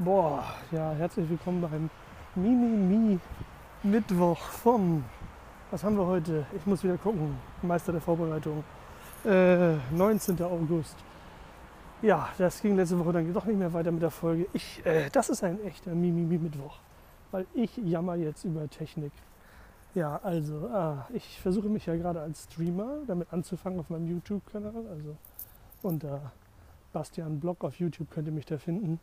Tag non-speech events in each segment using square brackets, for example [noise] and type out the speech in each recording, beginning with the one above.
Boah, ja, herzlich willkommen beim Mimimi Mittwoch vom, was haben wir heute? Ich muss wieder gucken, Meister der Vorbereitung. Äh, 19. August. Ja, das ging letzte Woche dann doch nicht mehr weiter mit der Folge. Ich, äh, das ist ein echter Mimimi Mittwoch, weil ich jammer jetzt über Technik. Ja, also, ah, ich versuche mich ja gerade als Streamer damit anzufangen auf meinem YouTube-Kanal. Also unter Bastian Blog auf YouTube könnt ihr mich da finden.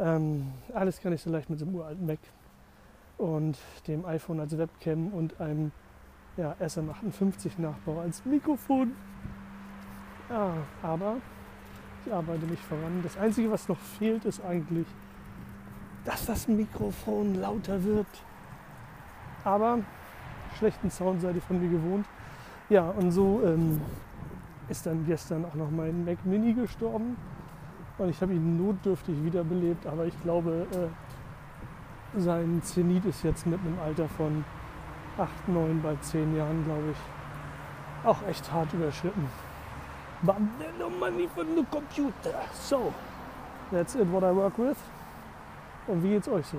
Ähm, alles kann ich so leicht mit so einem uralten Mac und dem iPhone als Webcam und einem ja, SM58 Nachbau als Mikrofon. Ja, aber ich arbeite mich voran. Das Einzige, was noch fehlt, ist eigentlich, dass das Mikrofon lauter wird. Aber schlechten Sound seid ihr von mir gewohnt. Ja, und so ähm, ist dann gestern auch noch mein Mac Mini gestorben. Und ich habe ihn notdürftig wiederbelebt, aber ich glaube, äh, sein Zenit ist jetzt mit einem Alter von 8, 9 bei 10 Jahren, glaube ich, auch echt hart überschritten. No money for the computer. So, that's it what I work with. Und wie geht's euch so?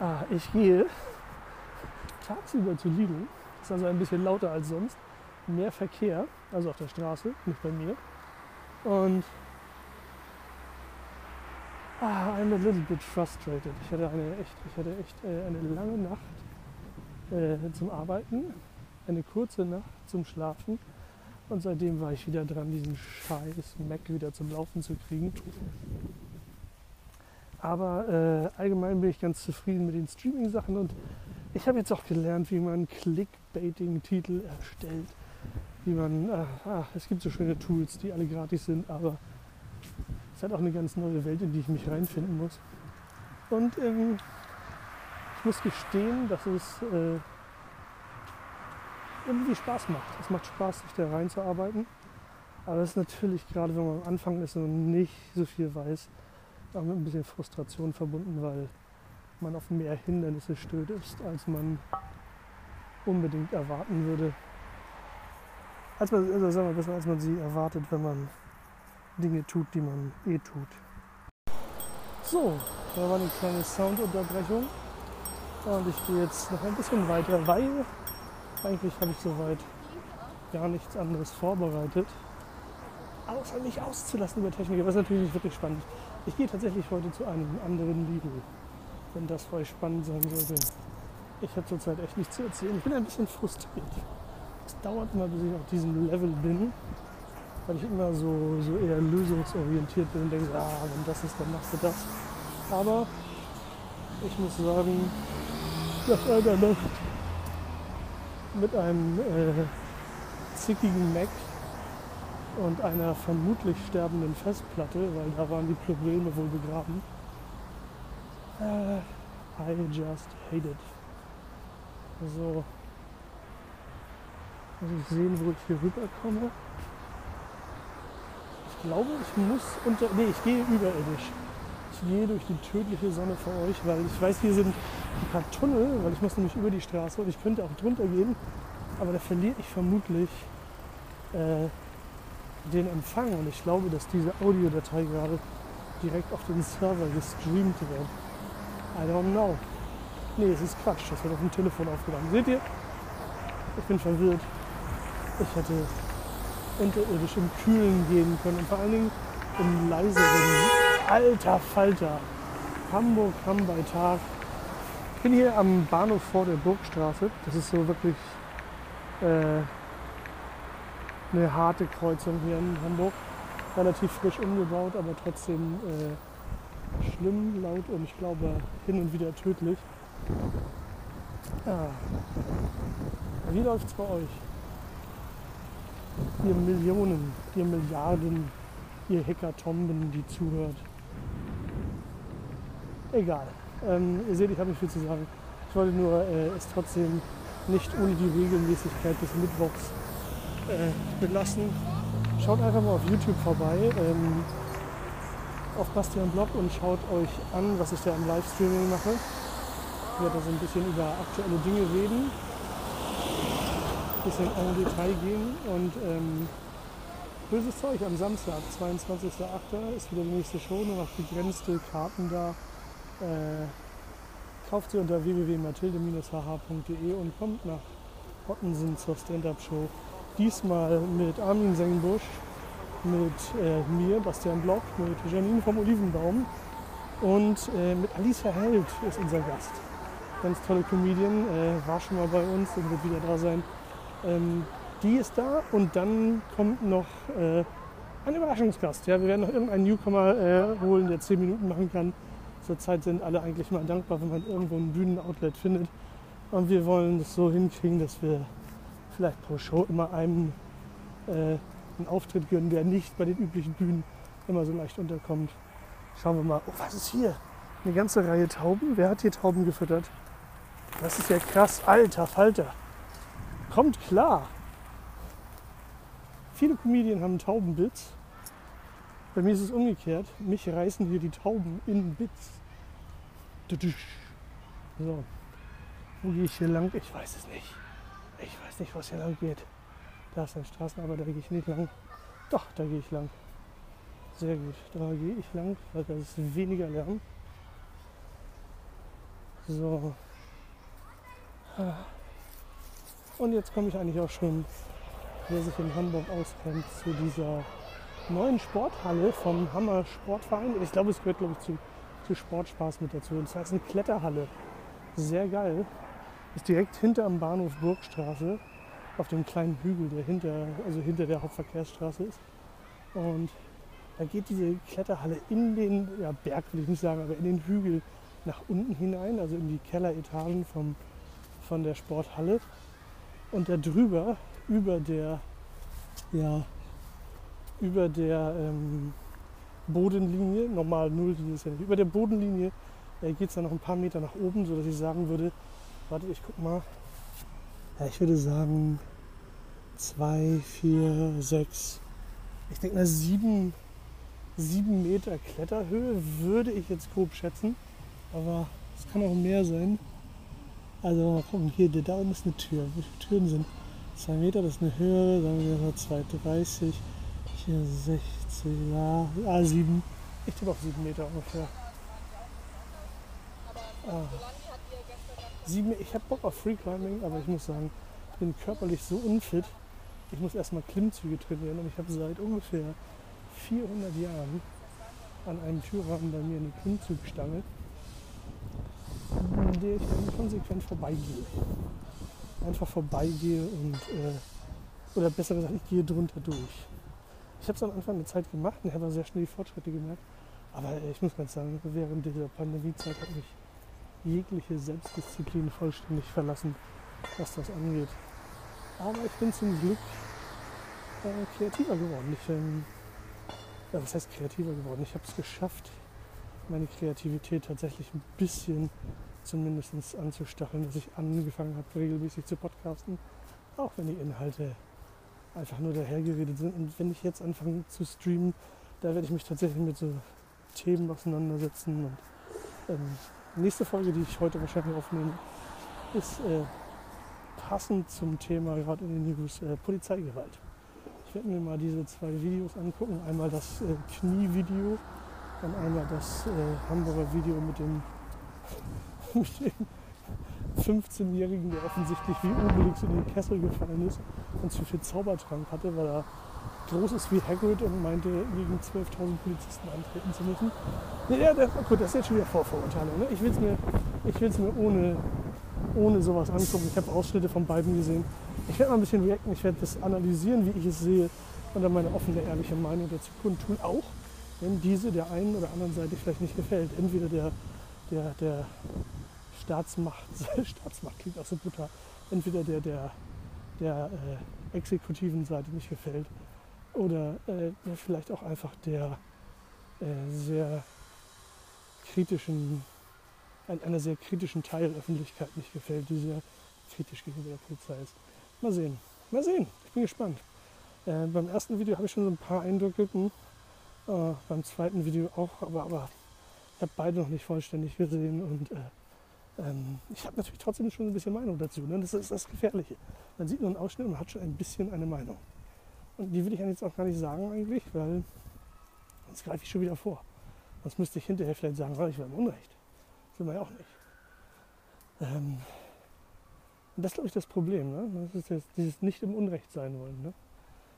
Ah, ich gehe tagsüber zu Lidl. Ist also ein bisschen lauter als sonst. Mehr Verkehr, also auf der Straße, nicht bei mir. Und ah, I'm a little bit frustrated. Ich hatte eine echt, ich hatte echt äh, eine lange Nacht äh, zum Arbeiten, eine kurze Nacht zum Schlafen. Und seitdem war ich wieder dran, diesen scheiß Mac wieder zum Laufen zu kriegen. Aber äh, allgemein bin ich ganz zufrieden mit den Streaming-Sachen und ich habe jetzt auch gelernt, wie man Clickbaiting-Titel erstellt. Wie man, ach, ach, es gibt so schöne Tools, die alle gratis sind, aber hat auch eine ganz neue Welt, in die ich mich reinfinden muss. Und ähm, ich muss gestehen, dass es äh, irgendwie Spaß macht. Es macht Spaß, sich da reinzuarbeiten. Aber es ist natürlich, gerade wenn man am Anfang ist und nicht so viel weiß, auch mit ein bisschen Frustration verbunden, weil man auf mehr Hindernisse stößt, als man unbedingt erwarten würde. Als man, also sagen wir besser, als man sie erwartet, wenn man Dinge tut, die man eh tut. So, da war eine kleine Soundunterbrechung. Und ich gehe jetzt noch ein bisschen weiter, weil eigentlich habe ich soweit gar nichts anderes vorbereitet, außer mich auszulassen über Technik. Aber das ist natürlich wirklich spannend. Ich gehe tatsächlich heute zu einem anderen Lidl wenn das für euch spannend sein sollte. Ich habe zurzeit echt nichts zu erzählen. Ich bin ein bisschen frustriert. Es dauert immer, bis ich auf diesem Level bin, weil ich immer so, so eher lösungsorientiert bin und denke, ah, wenn das ist, dann machst du das. Aber ich muss sagen, nach einer Nacht mit einem äh, zickigen Mac und einer vermutlich sterbenden Festplatte, weil da waren die Probleme wohl begraben, Uh, I just hate it. So. Muss ich sehen, wo ich hier rüberkomme. Ich glaube, ich muss unter. Nee, ich gehe überirdisch. Ich gehe durch die tödliche Sonne vor euch, weil ich weiß, hier sind ein paar Tunnel, weil ich muss nämlich über die Straße und ich könnte auch drunter gehen, aber da verliere ich vermutlich äh, den Empfang und ich glaube, dass diese Audiodatei gerade direkt auf den Server gestreamt wird. I don't know. Nee, es ist Quatsch. Das wird auf dem Telefon aufgenommen. Seht ihr? Ich bin verwirrt. Ich hätte unterirdisch im Kühlen gehen können und vor allen Dingen im leiseren. Alter Falter. Hamburg Hamm bei Tag. Ich bin hier am Bahnhof vor der Burgstraße. Das ist so wirklich äh, eine harte Kreuzung hier in Hamburg. Relativ frisch umgebaut, aber trotzdem äh, schlimm, laut und ich glaube hin und wieder tödlich. Ja. Wie läuft es bei euch? Ihr Millionen, ihr Milliarden, ihr Hekatomben, die zuhört. Egal. Ähm, ihr seht, ich habe nicht viel zu sagen. Ich wollte nur äh, es trotzdem nicht ohne die Regelmäßigkeit des Mittwochs äh, belassen. Schaut einfach mal auf YouTube vorbei. Ähm, auf Bastian Blog und schaut euch an, was ich da im Livestreaming mache. Ich werde da so ein bisschen über aktuelle Dinge reden, bisschen en Detail gehen und ähm, böses Zeug am Samstag, 22.08. ist wieder die nächste Show, nur noch begrenzte Karten da. Äh, kauft sie unter www.mathilde-hh.de und kommt nach Ottensen zur Stand-Up-Show. Diesmal mit Armin Sengenbusch, mit äh, mir, Bastian Block, mit Janine vom Olivenbaum und äh, mit Alicia Held ist unser Gast. Ganz tolle Comedian, äh, war schon mal bei uns und wird wieder da sein. Ähm, die ist da und dann kommt noch äh, ein Überraschungsgast. Ja, wir werden noch irgendeinen Newcomer äh, holen, der 10 Minuten machen kann. Zurzeit sind alle eigentlich mal dankbar, wenn man irgendwo ein Bühnenoutlet findet. Und wir wollen das so hinkriegen, dass wir vielleicht pro Show immer einem äh, einen Auftritt gönnen, der nicht bei den üblichen Bühnen immer so leicht unterkommt. Schauen wir mal. Oh, was ist hier? Eine ganze Reihe Tauben. Wer hat hier Tauben gefüttert? Das ist ja krass. Alter Falter. Kommt klar. Viele Comedien haben Taubenbits. Bei mir ist es umgekehrt. Mich reißen hier die Tauben in Bits. So. Wo gehe ich hier lang? Ich weiß es nicht. Ich weiß nicht, was hier lang geht. Da ist eine Straßenarbeit, da gehe ich nicht lang. Doch, da gehe ich lang. Sehr gut. Da gehe ich lang, weil da ist weniger Lärm. So. Und jetzt komme ich eigentlich auch schon wer sich in Hamburg auskennt, zu dieser neuen Sporthalle vom Hammer Sportverein. Ich glaube, es gehört, glaube ich, zu, zu Sportspaß mit dazu. Und zwar ist eine Kletterhalle. Sehr geil. Ist direkt hinter am Bahnhof Burgstraße, auf dem kleinen Hügel, der hinter, also hinter der Hauptverkehrsstraße ist. Und da geht diese Kletterhalle in den ja, Berg, will ich nicht sagen, aber in den Hügel nach unten hinein, also in die Kelleretagen vom, von der Sporthalle. Und da drüber über der, ja, über der ähm, Bodenlinie, normal Nulllinie ist ja nicht, über der Bodenlinie äh, geht es dann noch ein paar Meter nach oben, sodass ich sagen würde, warte, ich guck mal, ja, ich würde sagen zwei, vier, sechs, ich denke mal sieben, sieben Meter Kletterhöhe würde ich jetzt grob schätzen, aber es kann auch mehr sein. Also mal gucken, hier, da unten ist eine Tür. Wie viele Türen sind? 2 Meter, das ist eine Höhe, sagen wir mal 2,30, hier 60, ja, ah, 7. Ich tippe auf 7 Meter ungefähr. Ah. Sieben, ich habe Bock auf Freeclimbing, aber ich muss sagen, ich bin körperlich so unfit. Ich muss erstmal Klimmzüge trainieren und ich habe seit ungefähr 400 Jahren an einem Türrahmen bei mir eine Klimmzugstange, an der ich dann konsequent vorbeigehe einfach vorbeigehe und, äh, oder besser gesagt, ich gehe drunter durch. Ich habe es am Anfang eine Zeit gemacht und habe sehr schnell die Fortschritte gemerkt. Aber äh, ich muss ganz sagen, während dieser Pandemiezeit hat mich jegliche Selbstdisziplin vollständig verlassen, was das angeht. Aber ich bin zum Glück äh, kreativer geworden. Ich, ähm, ja, was heißt kreativer geworden? Ich habe es geschafft, meine Kreativität tatsächlich ein bisschen zumindest anzustacheln, dass ich angefangen habe, regelmäßig zu podcasten, auch wenn die Inhalte einfach nur dahergeredet sind. Und wenn ich jetzt anfange zu streamen, da werde ich mich tatsächlich mit so Themen auseinandersetzen. Und ähm, nächste Folge, die ich heute wahrscheinlich aufnehme, ist äh, passend zum Thema gerade in den News äh, Polizeigewalt. Ich werde mir mal diese zwei Videos angucken. Einmal das äh, Knie-Video und einmal das äh, Hamburger Video mit dem [laughs] 15-Jährigen, der offensichtlich wie Obelix in den Kessel gefallen ist und zu viel Zaubertrank hatte, weil er groß ist wie Hagrid und meinte, gegen 12.000 Polizisten antreten zu müssen. Ja, das, gut, das ist jetzt schon wieder Vorverurteilung. Ne? Ich will es mir, ich will's mir ohne, ohne sowas angucken. Ich habe Ausschnitte von beiden gesehen. Ich werde mal ein bisschen reacten, ich werde das analysieren, wie ich es sehe und dann meine offene, ehrliche Meinung dazu kundtun. Auch wenn diese der einen oder anderen Seite vielleicht nicht gefällt. Entweder der, der, der Staatsmacht, [laughs] Staatsmacht klingt auch so brutal, entweder der, der, der äh, exekutiven Seite nicht gefällt oder äh, vielleicht auch einfach der äh, sehr kritischen, einer sehr kritischen Teilöffentlichkeit nicht gefällt, die sehr kritisch gegenüber der Polizei ist. Mal sehen, mal sehen, ich bin gespannt. Äh, beim ersten Video habe ich schon so ein paar Eindrücke, hm, äh, beim zweiten Video auch, aber, aber ich habe beide noch nicht vollständig gesehen und äh, ähm, ich habe natürlich trotzdem schon ein bisschen Meinung dazu. Ne? Das ist das Gefährliche. Man sieht nur einen Ausschnitt und hat schon ein bisschen eine Meinung. Und die will ich jetzt auch gar nicht sagen eigentlich, weil sonst greife ich schon wieder vor. Sonst müsste ich hinterher vielleicht sagen, oh, ich war im Unrecht. Das will man ja auch nicht. Ähm, und das ist, glaube ich, das Problem. Ne? Das ist dieses nicht im Unrecht sein wollen. Ne?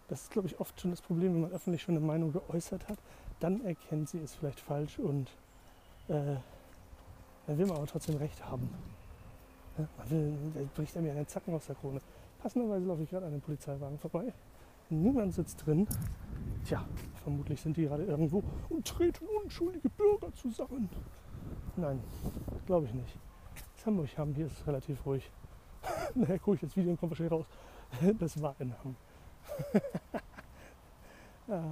Das ist, glaube ich, oft schon das Problem, wenn man öffentlich schon eine Meinung geäußert hat. Dann erkennt sie es vielleicht falsch und äh, dann will man aber trotzdem Recht haben. Ja? Man will, da bricht einem ja einen Zacken aus der Krone. Passenderweise laufe ich gerade an einem Polizeiwagen vorbei. Niemand sitzt drin. Tja, vermutlich sind die gerade irgendwo und treten unschuldige Bürger zusammen. Nein, glaube ich nicht. Das Hamburg haben, hier ist es relativ ruhig. [laughs] naja, gucke ich das Video und kommt wahrscheinlich raus. Das war in Hamm. [laughs] ah,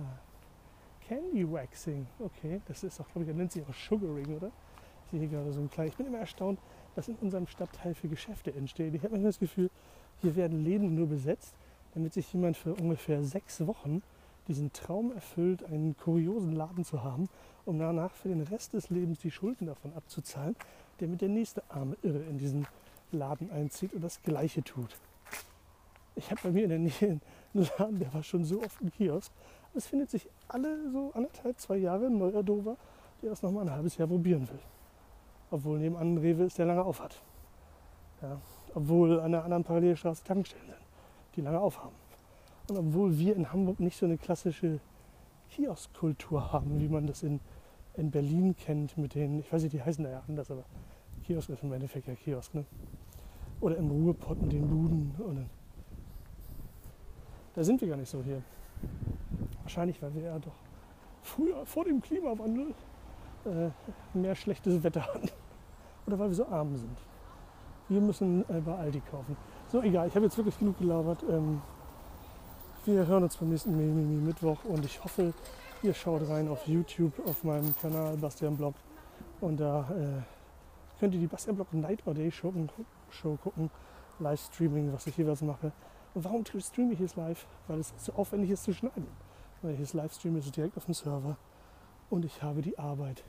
Candy Waxing, okay, das ist auch, glaube ich, nennt sich auch Sugaring, oder? Ich sehe hier gerade so ein kleines. Ich bin immer erstaunt, was in unserem Stadtteil für Geschäfte entstehen. Ich habe manchmal das Gefühl, hier werden Läden nur besetzt, damit sich jemand für ungefähr sechs Wochen diesen Traum erfüllt, einen kuriosen Laden zu haben, um danach für den Rest des Lebens die Schulden davon abzuzahlen, damit der nächste arme Irre in diesen Laden einzieht und das Gleiche tut. Ich habe bei mir in der Nähe Laden, der war schon so oft ein Kiosk. Es findet sich alle so anderthalb, zwei Jahre ein neuer Dover, der das nochmal ein halbes Jahr probieren will. Obwohl nebenan Rewe ist, der lange aufhat. Ja, obwohl an der anderen Parallelstraße Tankstellen sind, die lange aufhaben. Und obwohl wir in Hamburg nicht so eine klassische Kioskkultur haben, wie man das in, in Berlin kennt, mit den, ich weiß nicht, die heißen da ja anders, aber Kiosk ist im Endeffekt ja Kiosk, ne? Oder im Ruhrpott mit den Buden. Oder da sind wir gar nicht so hier. Wahrscheinlich, weil wir ja doch früher, vor dem Klimawandel, äh, mehr schlechtes Wetter hatten. Oder weil wir so arm sind. Wir müssen äh, bei Aldi kaufen. So, egal, ich habe jetzt wirklich genug gelabert. Ähm, wir hören uns beim nächsten Mimimi Mittwoch und ich hoffe, ihr schaut rein auf YouTube auf meinem Kanal Bastian Blog und da äh, könnt ihr die Bastian Blog Night or Day Show, Show gucken, Livestreaming, was ich jeweils mache. Warum streame ich jetzt live? Weil es so aufwendig ist zu schneiden. Weil ich jetzt livestreame, ist es direkt auf dem Server und ich habe die Arbeit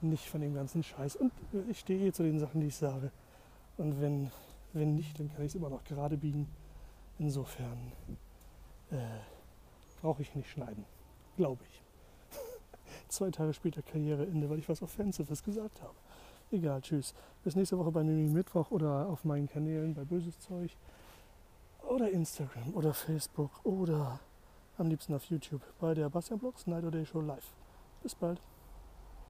nicht von dem ganzen Scheiß. Und ich stehe hier zu den Sachen, die ich sage. Und wenn, wenn nicht, dann kann ich es immer noch gerade biegen. Insofern äh, brauche ich nicht schneiden. Glaube ich. [laughs] Zwei Tage später Karriereende, weil ich was Offensives gesagt habe. Egal, tschüss. Bis nächste Woche bei Mimi Mittwoch oder auf meinen Kanälen bei Böses Zeug. Oder Instagram oder Facebook oder am liebsten auf YouTube bei der Bastian Blogs Night Day Show live. Bis bald.